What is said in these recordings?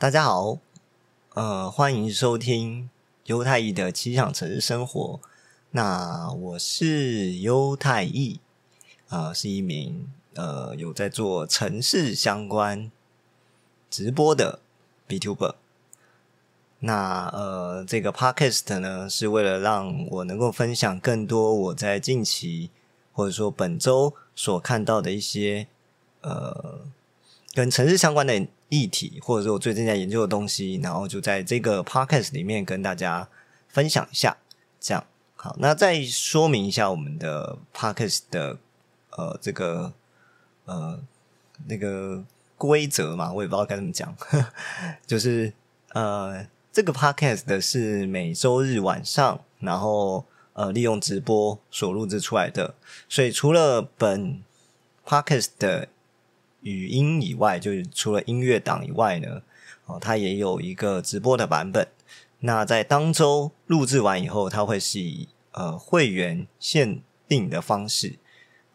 大家好，呃，欢迎收听犹太裔的七想城市生活。那我是犹太裔，啊，是一名呃有在做城市相关直播的 B Tuber。那呃，这个 Podcast 呢，是为了让我能够分享更多我在近期或者说本周所看到的一些呃。跟城市相关的议题，或者是我最近在研究的东西，然后就在这个 podcast 里面跟大家分享一下。这样好，那再说明一下我们的 podcast 的呃这个呃那个规则嘛，我也不知道该怎么讲，就是呃这个 podcast 的是每周日晚上，然后呃利用直播所录制出来的，所以除了本 podcast 的。语音以外，就是除了音乐档以外呢，哦，它也有一个直播的版本。那在当周录制完以后，它会是以呃会员限定的方式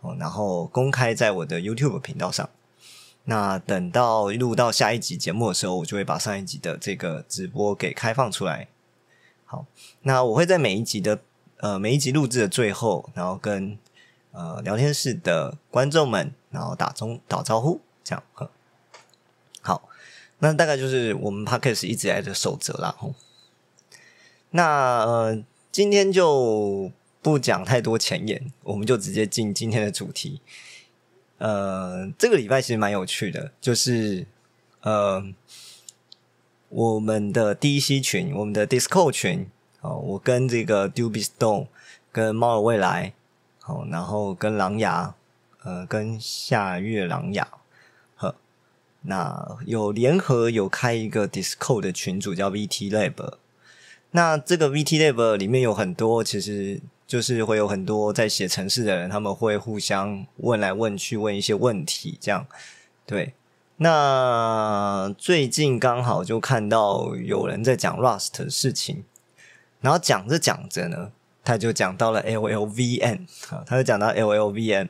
哦，然后公开在我的 YouTube 频道上。那等到录到下一集节目的时候，我就会把上一集的这个直播给开放出来。好，那我会在每一集的呃每一集录制的最后，然后跟呃聊天室的观众们。然后打中打招呼，这样好。那大概就是我们 podcast 一直来的守则啦。那呃，今天就不讲太多前言，我们就直接进今天的主题。呃，这个礼拜其实蛮有趣的，就是呃，我们的 DC 群，我们的 Discord 群，哦，我跟这个 Duby Stone，跟猫的未来，好，然后跟狼牙。呃，跟夏月狼雅，呵，那有联合有开一个 Discord 的群组叫 VT Lab，那这个 VT Lab 里面有很多，其实就是会有很多在写程式的人，他们会互相问来问去，问一些问题，这样对。那最近刚好就看到有人在讲 Rust 的事情，然后讲着讲着呢，他就讲到了 LLVM，他就讲到 LLVM。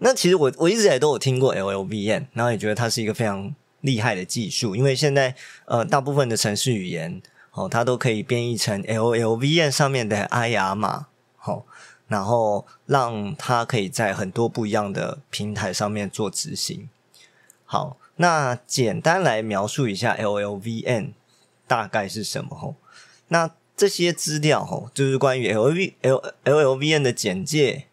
那其实我我一直以来都有听过 LLVM，然后也觉得它是一个非常厉害的技术，因为现在呃大部分的程式语言哦，它都可以编译成 LLVM 上面的 IR 码，好，然后让它可以在很多不一样的平台上面做执行。好，那简单来描述一下 LLVM 大概是什么？吼，那这些资料吼，就是关于 LV L LLVM 的简介。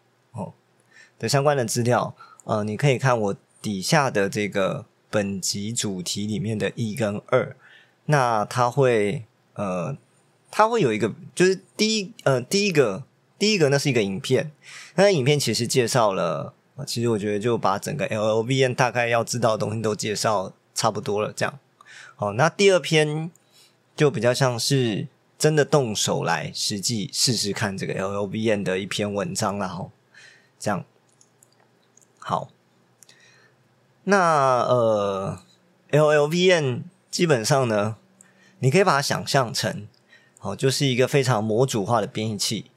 的相关的资料，呃，你可以看我底下的这个本集主题里面的一跟二，那它会呃，它会有一个，就是第一呃，第一个第一个那是一个影片，那影片其实介绍了，其实我觉得就把整个 LLVM 大概要知道的东西都介绍差不多了，这样。好，那第二篇就比较像是真的动手来实际试试看这个 LLVM 的一篇文章了哈，这样。好，那呃，LLVM 基本上呢，你可以把它想象成，哦，就是一个非常模组化的编译器。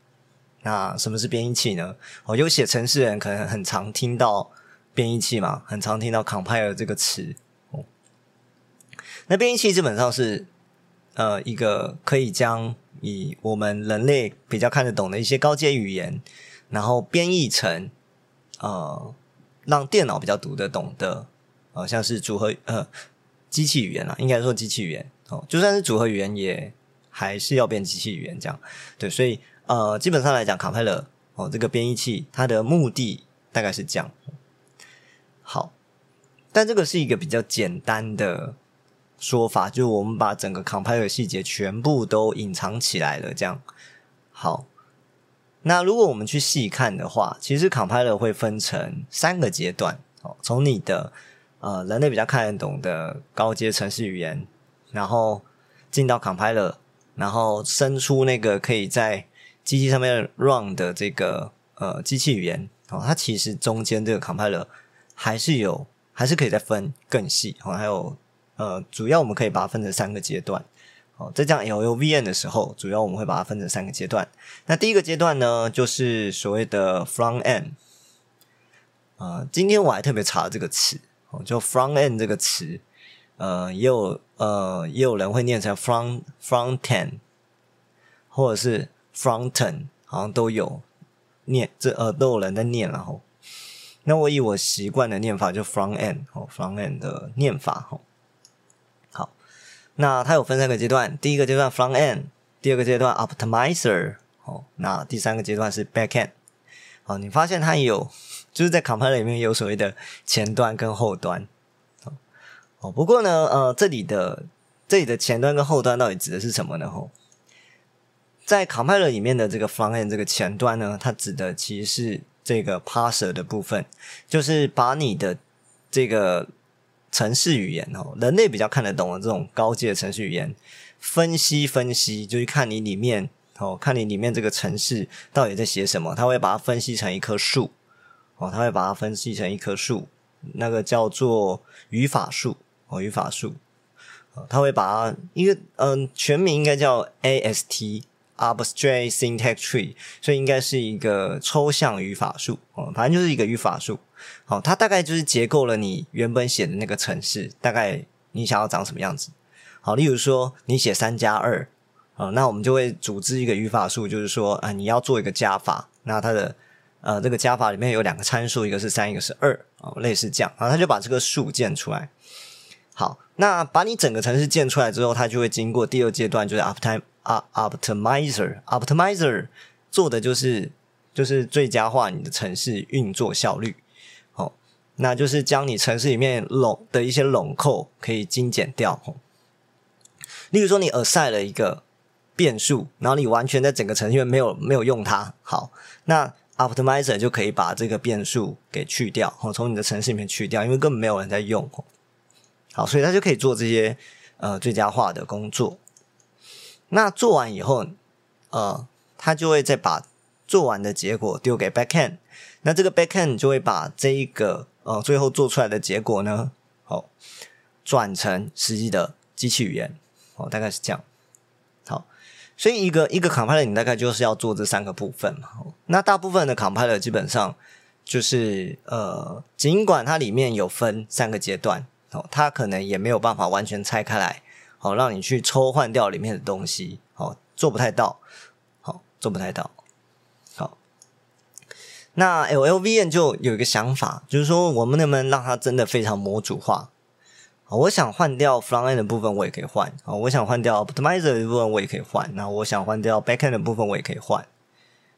那什么是编译器呢？哦，有写程式人可能很常听到编译器嘛，很常听到 compiler 这个词。哦，那编译器基本上是呃一个可以将以我们人类比较看得懂的一些高阶语言，然后编译成呃。让电脑比较读得懂的，呃，像是组合呃机器语言啊，应该说机器语言哦，就算是组合语言，也还是要变机器语言这样。对，所以呃，基本上来讲，compiler 哦，这个编译器它的目的大概是这样。好，但这个是一个比较简单的说法，就我们把整个 compiler 细节全部都隐藏起来了，这样好。那如果我们去细看的话，其实 compiler 会分成三个阶段哦。从你的呃人类比较看得懂的高阶程式语言，然后进到 compiler，然后生出那个可以在机器上面 run 的这个呃机器语言哦。它其实中间这个 compiler 还是有，还是可以再分更细哦。还有呃，主要我们可以把它分成三个阶段。哦，在讲 LLVM 的时候，主要我们会把它分成三个阶段。那第一个阶段呢，就是所谓的 front end。啊，今天我还特别查了这个词，哦，就 front end 这个词，呃，也有呃也有人会念成 front front end，或者是 front end，好像都有念，这呃都有人在念然后。那我以我习惯的念法就 front end 哦，front end 的念法哦。那它有分三个阶段，第一个阶段 front end，第二个阶段 optimizer 哦，那第三个阶段是 back end。哦，你发现它有就是在 compiler 里面有所谓的前端跟后端。哦，不过呢，呃，这里的这里的前端跟后端到底指的是什么呢？吼，在 compiler 里面的这个 front end 这个前端呢，它指的其实是。这个 parser 的部分，就是把你的这个程式语言哦，人类比较看得懂的这种高阶的程序语言，分析分析，就是看你里面哦，看你里面这个程式到底在写什么，他会把它分析成一棵树哦，他会把它分析成一棵树，那个叫做语法树哦，语法树，他会把它一个嗯，全名应该叫 AST。Abstract syntax tree，所以应该是一个抽象语法树哦，反正就是一个语法树。好，它大概就是结构了你原本写的那个程式，大概你想要长什么样子。好，例如说你写三加二，啊，那我们就会组织一个语法树，就是说啊，你要做一个加法，那它的呃这个加法里面有两个参数，一个是三，一个是二，啊，类似这样，然后它就把这个数建出来。好，那把你整个程式建出来之后，它就会经过第二阶段，就是 uptime。啊，optimizer，optimizer 做的就是就是最佳化你的城市运作效率，哦，那就是将你城市里面拢的一些拢扣可以精简掉。例如说，你 assign 了一个变数，然后你完全在整个程序员没有没有用它，好，那 optimizer 就可以把这个变数给去掉，哦，从你的城市里面去掉，因为根本没有人在用，好，所以它就可以做这些呃最佳化的工作。那做完以后，呃，他就会再把做完的结果丢给 backend，那这个 backend 就会把这一个呃最后做出来的结果呢，好转成实际的机器语言，哦，大概是这样。好，所以一个一个 compiler 你大概就是要做这三个部分嘛。那大部分的 compiler 基本上就是呃，尽管它里面有分三个阶段，哦，它可能也没有办法完全拆开来。好，让你去抽换掉里面的东西，好，做不太到，好，做不太到，好。那 L L V N 就有一个想法，就是说，我们能不能让它真的非常模组化？我想换掉 Frontend 的部分，我也可以换；好，我想换掉 Optimizer 的部分，我也可以换；那我想换掉 Backend 的部分，我也可以换。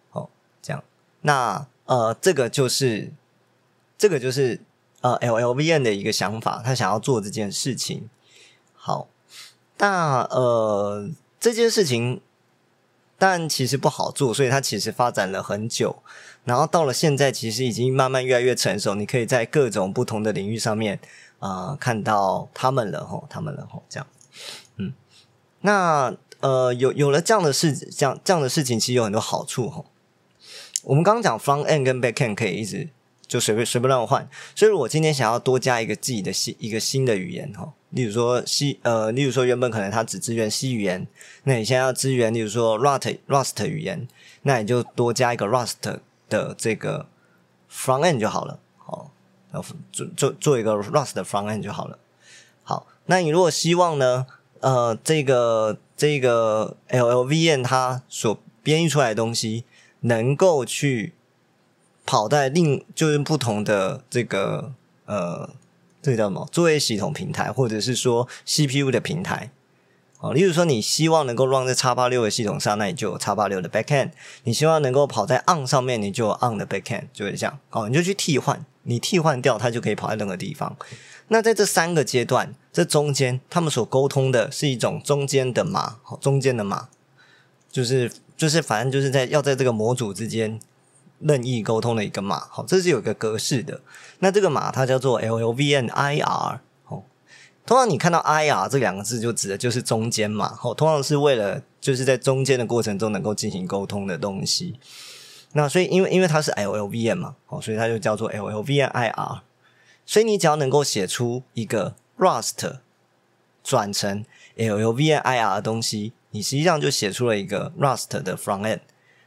好，这样，那呃，这个就是这个就是呃 L L V N 的一个想法，他想要做这件事情。好。那呃，这件事情，但其实不好做，所以它其实发展了很久，然后到了现在，其实已经慢慢越来越成熟。你可以在各种不同的领域上面啊看到他们了吼，他们了吼，这样，嗯，那呃，有有了这样的事，这样这样的事情，其实有很多好处吼。我们刚刚讲，fun end 跟 back end 可以一直就随便随便乱换，所以我今天想要多加一个自己的新一个新的语言哈。例如说西呃，例如说原本可能它只支援 C 语言，那你现在要支援，例如说 Rust Rust 语言，那你就多加一个 Rust 的这个 front end 就好了，哦，做做做一个 Rust 的 front end 就好了。好，那你如果希望呢，呃，这个这个 LLVM 它所编译出来的东西能够去跑在另就是不同的这个呃。这个叫什么？作业系统平台，或者是说 CPU 的平台，哦，例如说你希望能够 run 在叉八六的系统上，那你就有叉八六的 backend；你希望能够跑在 on 上面，你就有 on 的 backend，就是这样。哦，你就去替换，你替换掉，它就可以跑在任何地方。那在这三个阶段，这中间他们所沟通的是一种中间的码，中间的码，就是就是反正就是在要在这个模组之间。任意沟通的一个码，好，这是有一个格式的。那这个码它叫做 L L V N I R 哦，通常你看到 IR 这两个字，就指的就是中间嘛，哦，通常是为了就是在中间的过程中能够进行沟通的东西。那所以因为因为它是 LLVM 嘛，哦，所以它就叫做 L L V N I R。所以你只要能够写出一个 Rust 转成 L L V N I R 的东西，你实际上就写出了一个 Rust 的 Front End。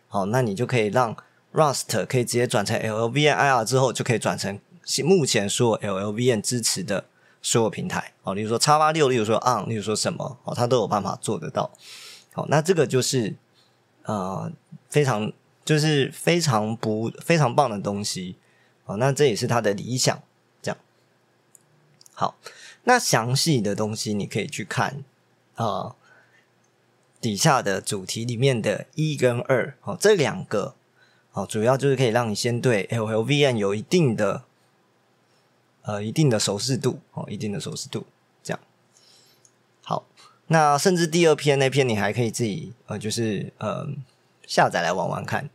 好，那你就可以让 Rust 可以直接转成 L L V N I R 之后，就可以转成目前所有 LLVM 支持的所有平台哦，例如说叉八六，例如说 On，例如说什么哦，它都有办法做得到。好，那这个就是呃非常就是非常不非常棒的东西哦，那这也是它的理想。这样好，那详细的东西你可以去看啊底下的主题里面的一跟二哦，这两个哦，主要就是可以让你先对 LLVM 有一定的呃一定的熟视度哦，一定的熟视度这样好。那甚至第二篇那篇你还可以自己呃，就是呃下载来玩玩看，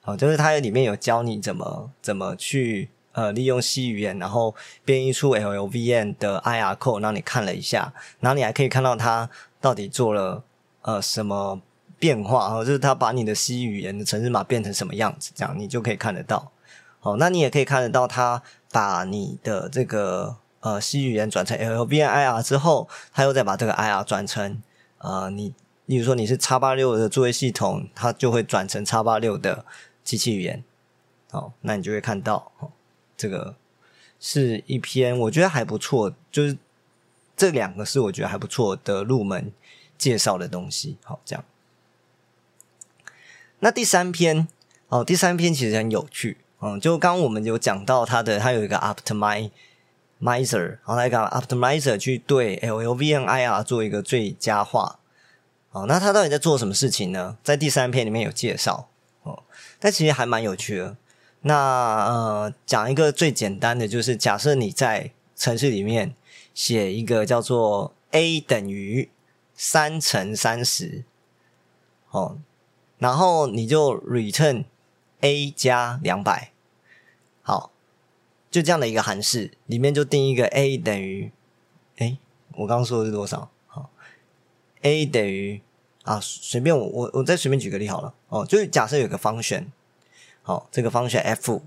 好，就是它里面有教你怎么怎么去呃利用 C 语言，然后编译出 LLVM 的 IR code，让你看了一下，然后你还可以看到它到底做了呃什么变化，哦，就是它把你的 C 语言的程式码变成什么样子，这样你就可以看得到。好，那你也可以看得到它把你的这个。呃，C 语言转成 LLVIR 之后，他又再把这个 IR 转成呃，你，例如说你是叉八六的作业系统，它就会转成叉八六的机器语言。好，那你就会看到，这个是一篇我觉得还不错，就是这两个是我觉得还不错的入门介绍的东西。好，这样。那第三篇，哦，第三篇其实很有趣，嗯，就刚我们有讲到它的，它有一个 Optimize。Miser，然后来讲 Optimizer 去对 LLVM IR 做一个最佳化，哦，那他到底在做什么事情呢？在第三篇里面有介绍哦，但其实还蛮有趣的。那呃，讲一个最简单的，就是假设你在程序里面写一个叫做 a 等于三乘三十，哦，然后你就 return a 加两百，好。就这样的一个函式，里面就定一个 a 等于，哎，我刚刚说的是多少？好，a 等于啊，随便我我我再随便举个例好了，哦，就是假设有个方选，好，这个方选 f，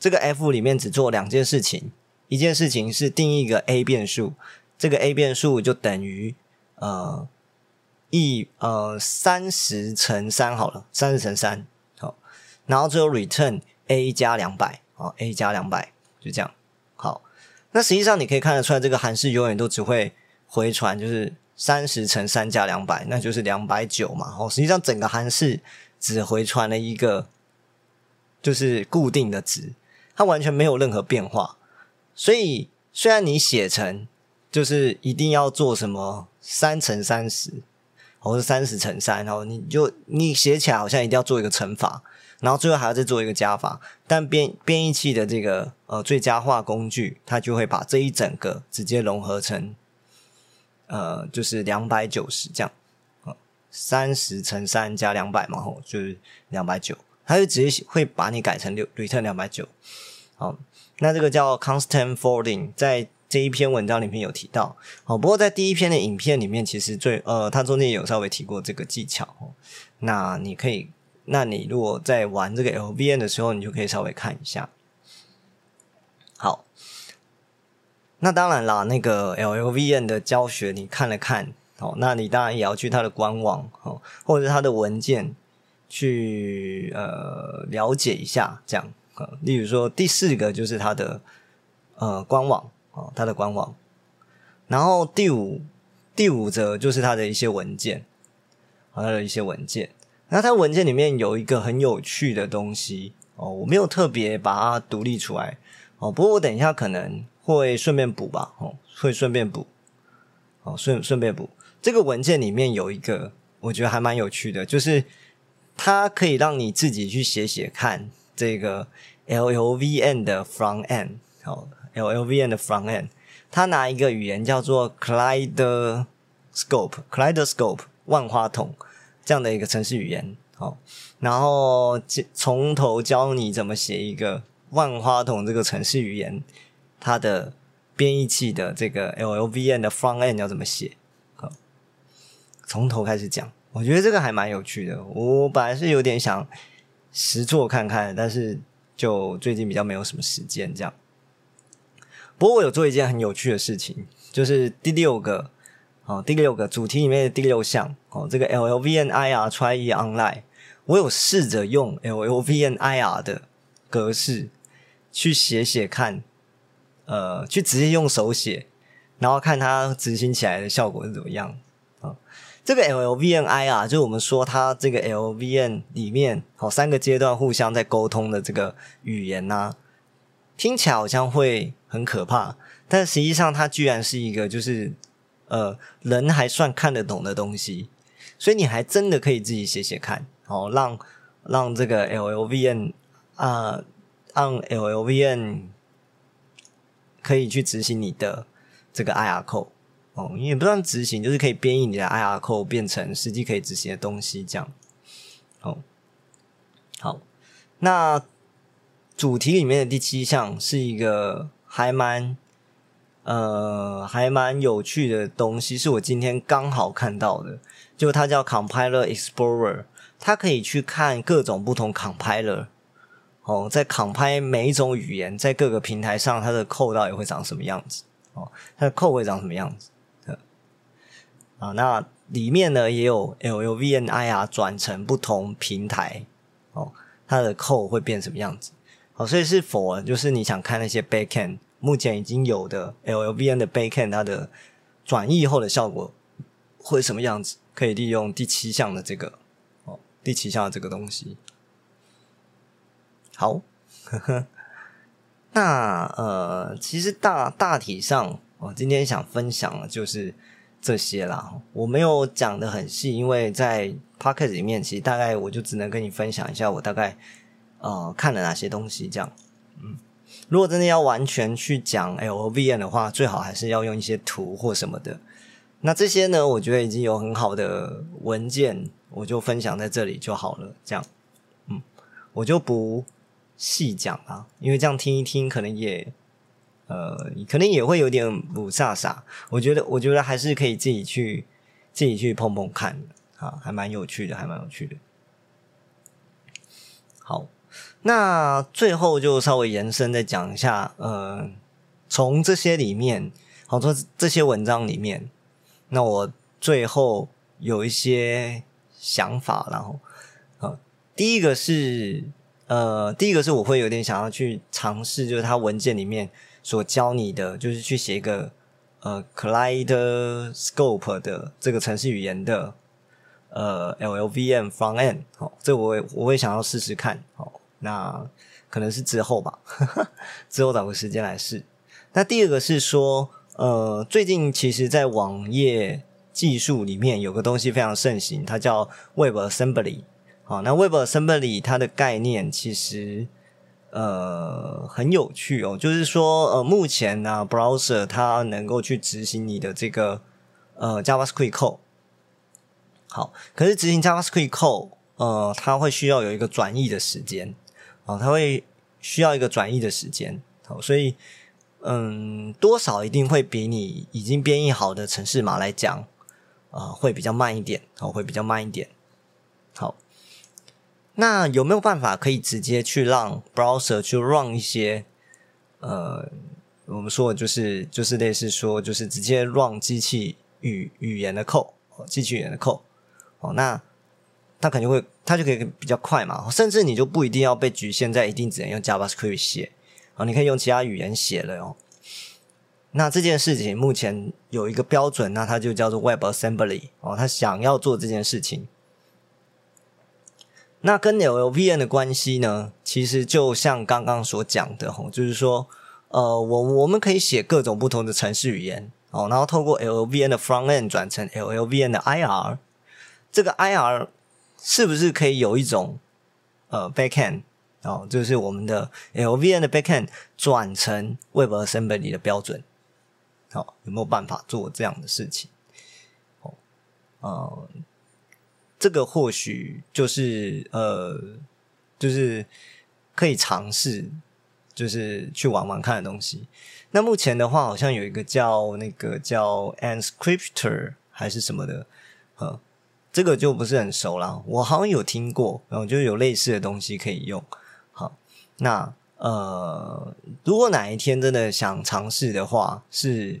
这个 f 里面只做两件事情，一件事情是定义一个 a 变数，这个 a 变数就等于呃一呃三十乘三好了，三十乘三好，然后最后 return a 加两百，哦，a 加两百。就这样，好。那实际上你可以看得出来，这个函式永远都只会回传，就是三十乘三加两百，那就是两百九嘛。哦，实际上整个函式只回传了一个就是固定的值，它完全没有任何变化。所以虽然你写成就是一定要做什么三乘三十，或是三十乘三，然后你就你写起来好像一定要做一个乘法。然后最后还要再做一个加法，但编编译器的这个呃最佳化工具，它就会把这一整个直接融合成，呃，就是两百九十这样，呃，三十乘三加两百嘛，吼，就是两百九，它就直接会把你改成六 return 两百九。好，那这个叫 constant forwarding，在这一篇文章里面有提到，好，不过在第一篇的影片里面，其实最呃，它中间有稍微提过这个技巧，那你可以。那你如果在玩这个 LVN 的时候，你就可以稍微看一下。好，那当然啦，那个 LLVN 的教学你看了看，哦，那你当然也要去它的官网哦，或者它的文件去呃了解一下，这样啊。例如说第四个就是它的呃官网哦，它的官网，然后第五第五则就是它的一些文件，它的一些文件。那它文件里面有一个很有趣的东西哦，我没有特别把它独立出来哦，不过我等一下可能会顺便补吧哦，会顺便补哦，顺顺便补这个文件里面有一个我觉得还蛮有趣的，就是它可以让你自己去写写看这个 LLVN 的 front end 哦，LLVN 的 front end，它拿一个语言叫做 Kaleidoscope，Kaleidoscope 万花筒。这样的一个程式语言，好，然后从头教你怎么写一个万花筒这个程式语言，它的编译器的这个 LLVM 的 front end 要怎么写？好，从头开始讲，我觉得这个还蛮有趣的。我本来是有点想实做看看，但是就最近比较没有什么时间这样。不过我有做一件很有趣的事情，就是第六个。好，第六个主题里面的第六项，哦，这个 L L V N I R try online，我有试着用 L L V N I R 的格式去写写看，呃去直接用手写，然后看它执行起来的效果是怎么样啊？这个 LLVNI 啊，就是我们说它这个 LVN 里面好三个阶段互相在沟通的这个语言呐，听起来好像会很可怕，但实际上它居然是一个就是呃人还算看得懂的东西，所以你还真的可以自己写写看，哦，让让这个 LLVN 啊，让 LLVN 可以去执行你的这个 IR code 哦，你也不算执行，就是可以编译你的 IR code 变成实际可以执行的东西，这样。哦，好，那主题里面的第七项是一个还蛮呃还蛮有趣的东西，是我今天刚好看到的，就它叫 Compiler Explorer。它可以去看各种不同 compiler，哦，在 compile 每一种语言在各个平台上，它的 code 到底会长什么样子？哦，它的 code 会长什么样子？啊，那里面呢也有 LLVNIR 转成不同平台，哦，它的 code 会变什么样子？好，所以是否就是你想看那些 backend 目前已经有的 LLVN 的 backend 它的转译后的效果会什么样子？可以利用第七项的这个。第七项这个东西，好，那呃，其实大大体上，我今天想分享的就是这些啦。我没有讲的很细，因为在 p o c k e t 里面，其实大概我就只能跟你分享一下我大概呃看了哪些东西。这样，嗯，如果真的要完全去讲 LVN 的话，最好还是要用一些图或什么的。那这些呢，我觉得已经有很好的文件。我就分享在这里就好了，这样，嗯，我就不细讲了，因为这样听一听，可能也，呃，可能也会有点不飒飒。我觉得，我觉得还是可以自己去自己去碰碰看，啊，还蛮有趣的，还蛮有趣的。好，那最后就稍微延伸再讲一下，呃，从这些里面，好多这些文章里面，那我最后有一些。想法，然后，呃，第一个是，呃，第一个是我会有点想要去尝试，就是它文件里面所教你的，就是去写一个呃，Kaleidoscope 的这个程式语言的，呃，LLVM front end，好，这我我会想要试试看，好，那可能是之后吧，之后找个时间来试。那第二个是说，呃，最近其实在网页。技术里面有个东西非常盛行，它叫 Web Assembly。好，那 Web Assembly 它的概念其实呃很有趣哦，就是说呃目前呢 Browser 它能够去执行你的这个呃 JavaScript code。好，可是执行 JavaScript code 呃它会需要有一个转译的时间哦，它会需要一个转译的时间。好，所以嗯多少一定会比你已经编译好的程式码来讲。啊，会比较慢一点，哦，会比较慢一点。好，那有没有办法可以直接去让 browser 去 run 一些？呃，我们说的就是就是类似说，就是直接 run 机器语语言的 code，机器语言的 code。哦，那它肯定会，它就可以比较快嘛。甚至你就不一定要被局限在一定只能用 JavaScript 写，啊，你可以用其他语言写了哦。那这件事情目前有一个标准，那它就叫做 Web Assembly 哦。他想要做这件事情，那跟 LLVM 的关系呢？其实就像刚刚所讲的哦，就是说，呃，我我们可以写各种不同的程式语言哦，然后透过 LLVM 的 Front End 转成 LLVM 的 IR，这个 IR 是不是可以有一种呃 Backend 哦，就是我们的 LVM 的 Backend 转成 Web Assembly 的标准？好，有没有办法做这样的事情？哦，呃，这个或许就是呃，就是可以尝试，就是去玩玩看的东西。那目前的话，好像有一个叫那个叫 Anscriptor 还是什么的，这个就不是很熟了。我好像有听过，然后就有类似的东西可以用。好，那。呃，如果哪一天真的想尝试的话，是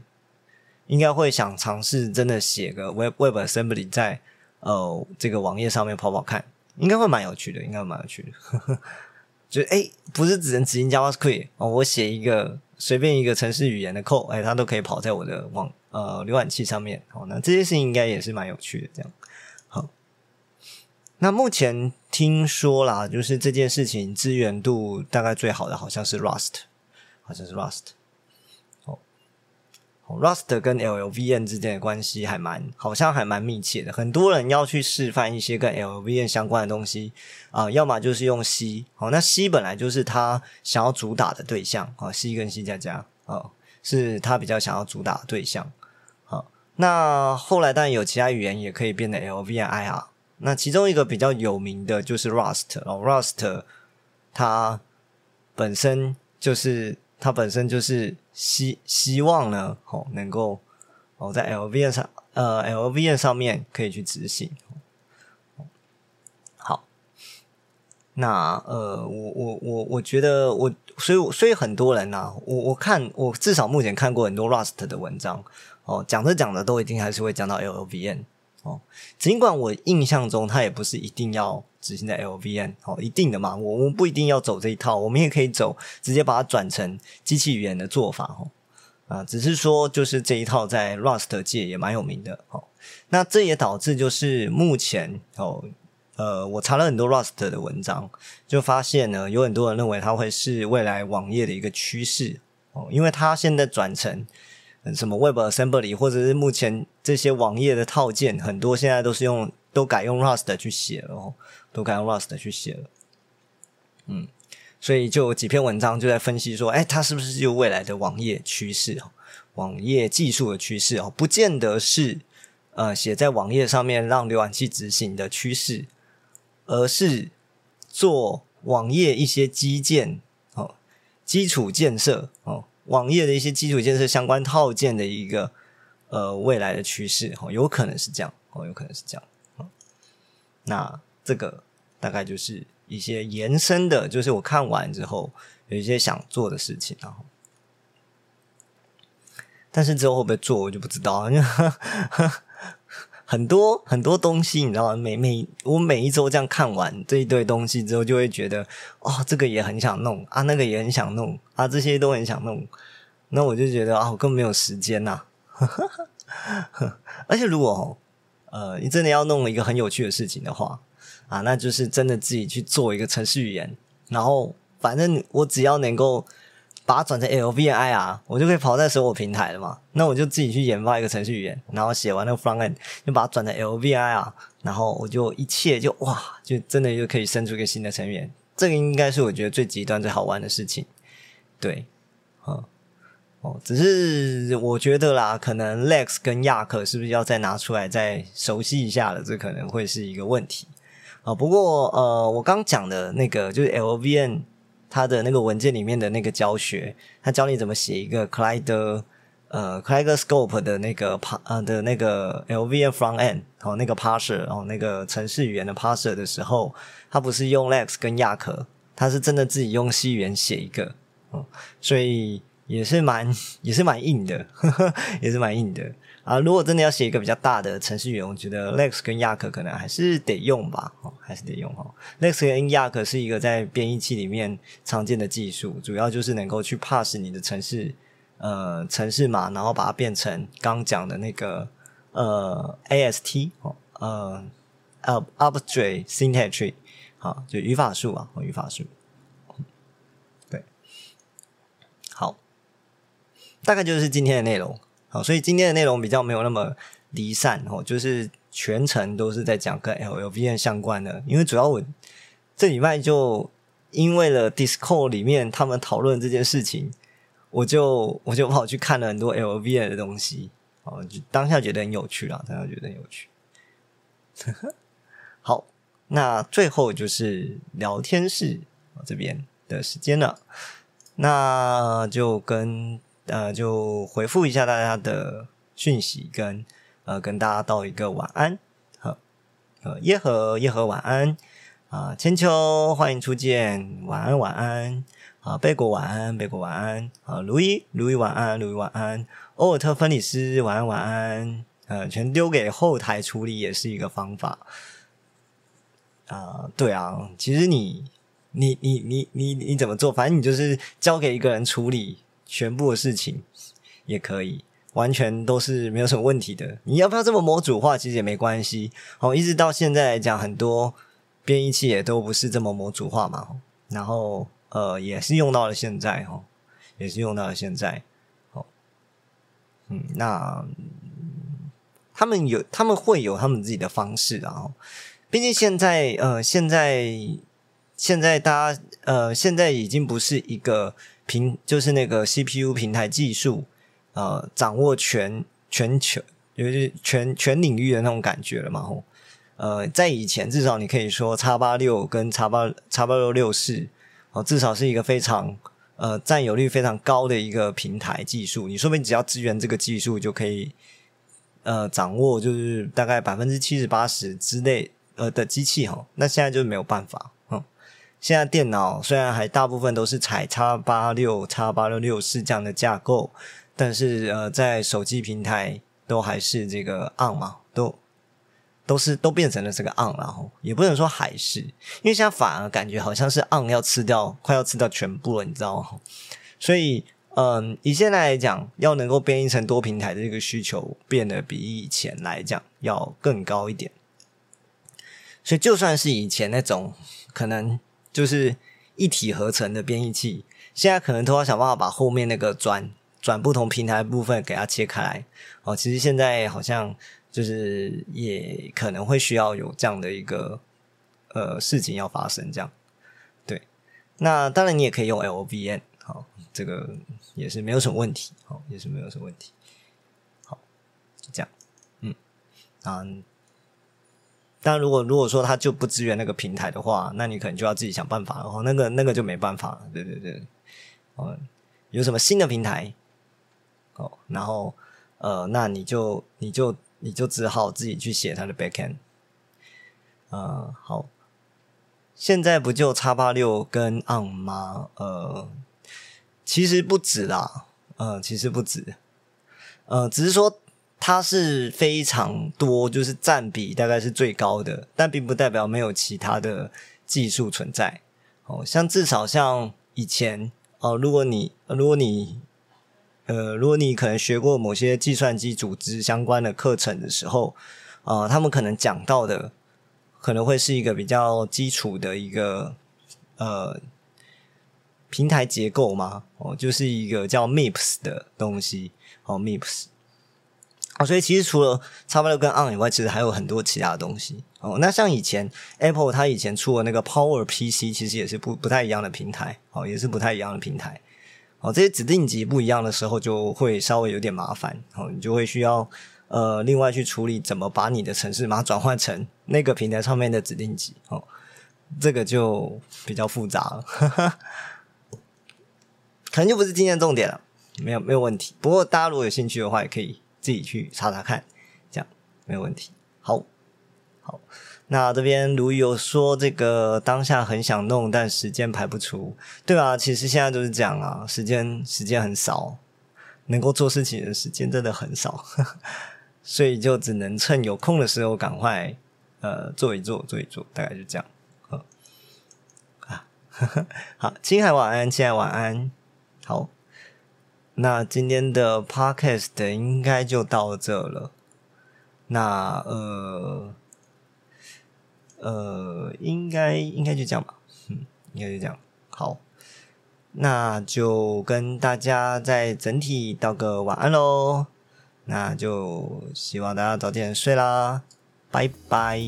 应该会想尝试真的写个 Web Web Assembly 在呃这个网页上面跑跑看，应该会蛮有趣的，应该蛮有趣的。就哎，不是只能执行 JavaScript 哦，我写一个随便一个程式语言的 code，哎，它都可以跑在我的网呃浏览器上面。好，那这些事情应该也是蛮有趣的。这样，那目前听说啦，就是这件事情资源度大概最好的好像是 Rust，好像是 Rust 哦。Rust 跟 LLVM 之间的关系还蛮，好像还蛮密切的。很多人要去示范一些跟 LLVM 相关的东西啊，要么就是用 C，好，那 C 本来就是他想要主打的对象啊，C 跟 C 加加啊，是他比较想要主打的对象。好，那后来当然有其他语言也可以变得 LLVM IR，那其中一个比较有名的就是 Rust 哦，Rust 它本身就是它本身就是。希希望呢，哦，能够哦，在 LVM 上，呃，LVM 上面可以去执行。好，那呃，我我我我觉得我，所以所以很多人呐，我我看我至少目前看过很多 Rust 的文章，哦，讲着讲着都一定还是会讲到 LVM。哦，尽管我印象中它也不是一定要执行在 LVM 哦，一定的嘛，我们不一定要走这一套，我们也可以走直接把它转成机器语言的做法哦。啊，只是说就是这一套在 Rust 界也蛮有名的哦。那这也导致就是目前哦，呃，我查了很多 Rust 的文章，就发现呢，有很多人认为它会是未来网页的一个趋势哦，因为它现在转成。什么 Web Assembly 或者是目前这些网页的套件，很多现在都是用都改用 Rust 去写了，都改用 Rust 去写了。嗯，所以就有几篇文章就在分析说，哎，它是不是就未来的网页趋势哦？网页技术的趋势哦，不见得是呃写在网页上面让浏览器执行的趋势，而是做网页一些基建哦，基础建设哦。网页的一些基础建设相关套件的一个呃未来的趋势哦，有可能是这样哦，有可能是这样。那这个大概就是一些延伸的，就是我看完之后有一些想做的事情，然后，但是之后会不会做，我就不知道。很多很多东西，你知道吗？每每我每一周这样看完这一堆东西之后，就会觉得哦，这个也很想弄啊，那个也很想弄啊，这些都很想弄。那我就觉得啊，我根本没有时间呐。而且如果呃，你真的要弄一个很有趣的事情的话啊，那就是真的自己去做一个程序语言，然后反正我只要能够。把它转成 LVI 啊，我就可以跑在所有平台了嘛。那我就自己去研发一个程序语言，然后写完那个 front end，就把它转成 LVI 啊，然后我就一切就哇，就真的就可以生出一个新的成员。这个应该是我觉得最极端最好玩的事情。对，嗯哦，只是我觉得啦，可能 Lex 跟亚克是不是要再拿出来再熟悉一下了？这可能会是一个问题啊。不过呃，我刚讲的那个就是 LVN。他的那个文件里面的那个教学，他教你怎么写一个 c l i d e 呃 c l i d e Scope 的那个 p 呃的那个 LVM front end 哦那个 parser 哦那个程式语言的 parser 的时候，他不是用 Lex 跟亚克，他是真的自己用 C 语言写一个哦，所以也是蛮也是蛮硬的，呵 呵也是蛮硬的。啊，如果真的要写一个比较大的程序员，我觉得 Lex 跟 Yak 可能还是得用吧，哦，还是得用哈。Lex 跟 Yak 是一个在编译器里面常见的技术，主要就是能够去 pass 你的程式，呃，程式码，然后把它变成刚讲的那个呃 AST 哦，呃呃 Abstract Syntax Tree，好，就语法树啊，语法树。对，好，大概就是今天的内容。好，所以今天的内容比较没有那么离散哦，就是全程都是在讲跟 LLVM 相关的。因为主要我这礼拜就因为了 Discord 里面他们讨论这件事情，我就我就跑去看了很多 LLVM 的东西哦，就当下觉得很有趣啦，当下觉得很有趣。好，那最后就是聊天室这边的时间了，那就跟。呃，就回复一下大家的讯息，跟呃，跟大家道一个晚安。好，呃，耶和耶和晚安啊，千秋欢迎初见，晚安晚安啊，贝果晚安贝果晚安啊，如意如意晚安如意晚安，欧尔特芬里斯晚安晚安，呃，全丢给后台处理也是一个方法啊。对啊，其实你你你你你你怎么做？反正你就是交给一个人处理全部的事情也可以，完全都是没有什么问题的。你要不要这么模组化？其实也没关系。哦，一直到现在来讲，很多编译器也都不是这么模组化嘛。然后呃，也是用到了现在哈，也是用到了现在。哦，嗯，那他们有他们会有他们自己的方式啊。毕竟现在呃，现在。现在大家呃，现在已经不是一个平，就是那个 CPU 平台技术呃，掌握全全球，就是全全领域的那种感觉了嘛吼。呃，在以前至少你可以说叉八六跟叉八叉八六六四哦，至少是一个非常呃占有率非常高的一个平台技术。你说不定只要支援这个技术就可以呃掌握，就是大概百分之七十八十之内呃的机器吼。那现在就没有办法。现在电脑虽然还大部分都是采叉八六、叉八六六四这样的架构，但是呃，在手机平台都还是这个 on 嘛，都都是都变成了这个 on，然后也不能说还是，因为现在反而感觉好像是 on 要吃掉，快要吃掉全部了，你知道吗？所以嗯，以现在来讲，要能够编译成多平台的这个需求变得比以前来讲要更高一点，所以就算是以前那种可能。就是一体合成的编译器，现在可能都要想办法把后面那个转转不同平台部分给它切开哦。其实现在好像就是也可能会需要有这样的一个呃事情要发生，这样对。那当然你也可以用 LVN，好，这个也是没有什么问题，好，也是没有什么问题。好，就这样，嗯，啊。但如果如果说他就不支援那个平台的话，那你可能就要自己想办法了。哦，那个那个就没办法了。对对对，哦，有什么新的平台，哦，然后呃，那你就你就你就只好自己去写它的 backend。呃，好，现在不就叉八六跟 on 吗？呃，其实不止啦，呃，其实不止，呃，只是说。它是非常多，就是占比大概是最高的，但并不代表没有其他的技术存在。哦，像至少像以前哦，如果你如果你呃，如果你可能学过某些计算机组织相关的课程的时候，啊，他们可能讲到的可能会是一个比较基础的一个呃平台结构嘛，哦，就是一个叫 MIPS 的东西，哦，MIPS。啊，所以其实除了叉八六跟 on 以外，其实还有很多其他的东西哦。那像以前 Apple 它以前出的那个 Power PC，其实也是不不太一样的平台哦，也是不太一样的平台哦。这些指定级不一样的时候，就会稍微有点麻烦哦，你就会需要呃另外去处理怎么把你的城市码转换成那个平台上面的指定级哦，这个就比较复杂了，可能就不是今天重点了，没有没有问题。不过大家如果有兴趣的话，也可以。自己去查查看，这样没有问题。好，好，那这边如有说这个当下很想弄，但时间排不出，对啊，其实现在就是这样啊，时间时间很少，能够做事情的时间真的很少，所以就只能趁有空的时候赶快呃做一做，做一做，大概就这样。啊，好，青海晚安，青海晚安，好。那今天的 podcast 应该就到这了。那呃呃，应该应该就这样吧，嗯，应该就这样。好，那就跟大家在整体道个晚安喽。那就希望大家早点睡啦，拜拜。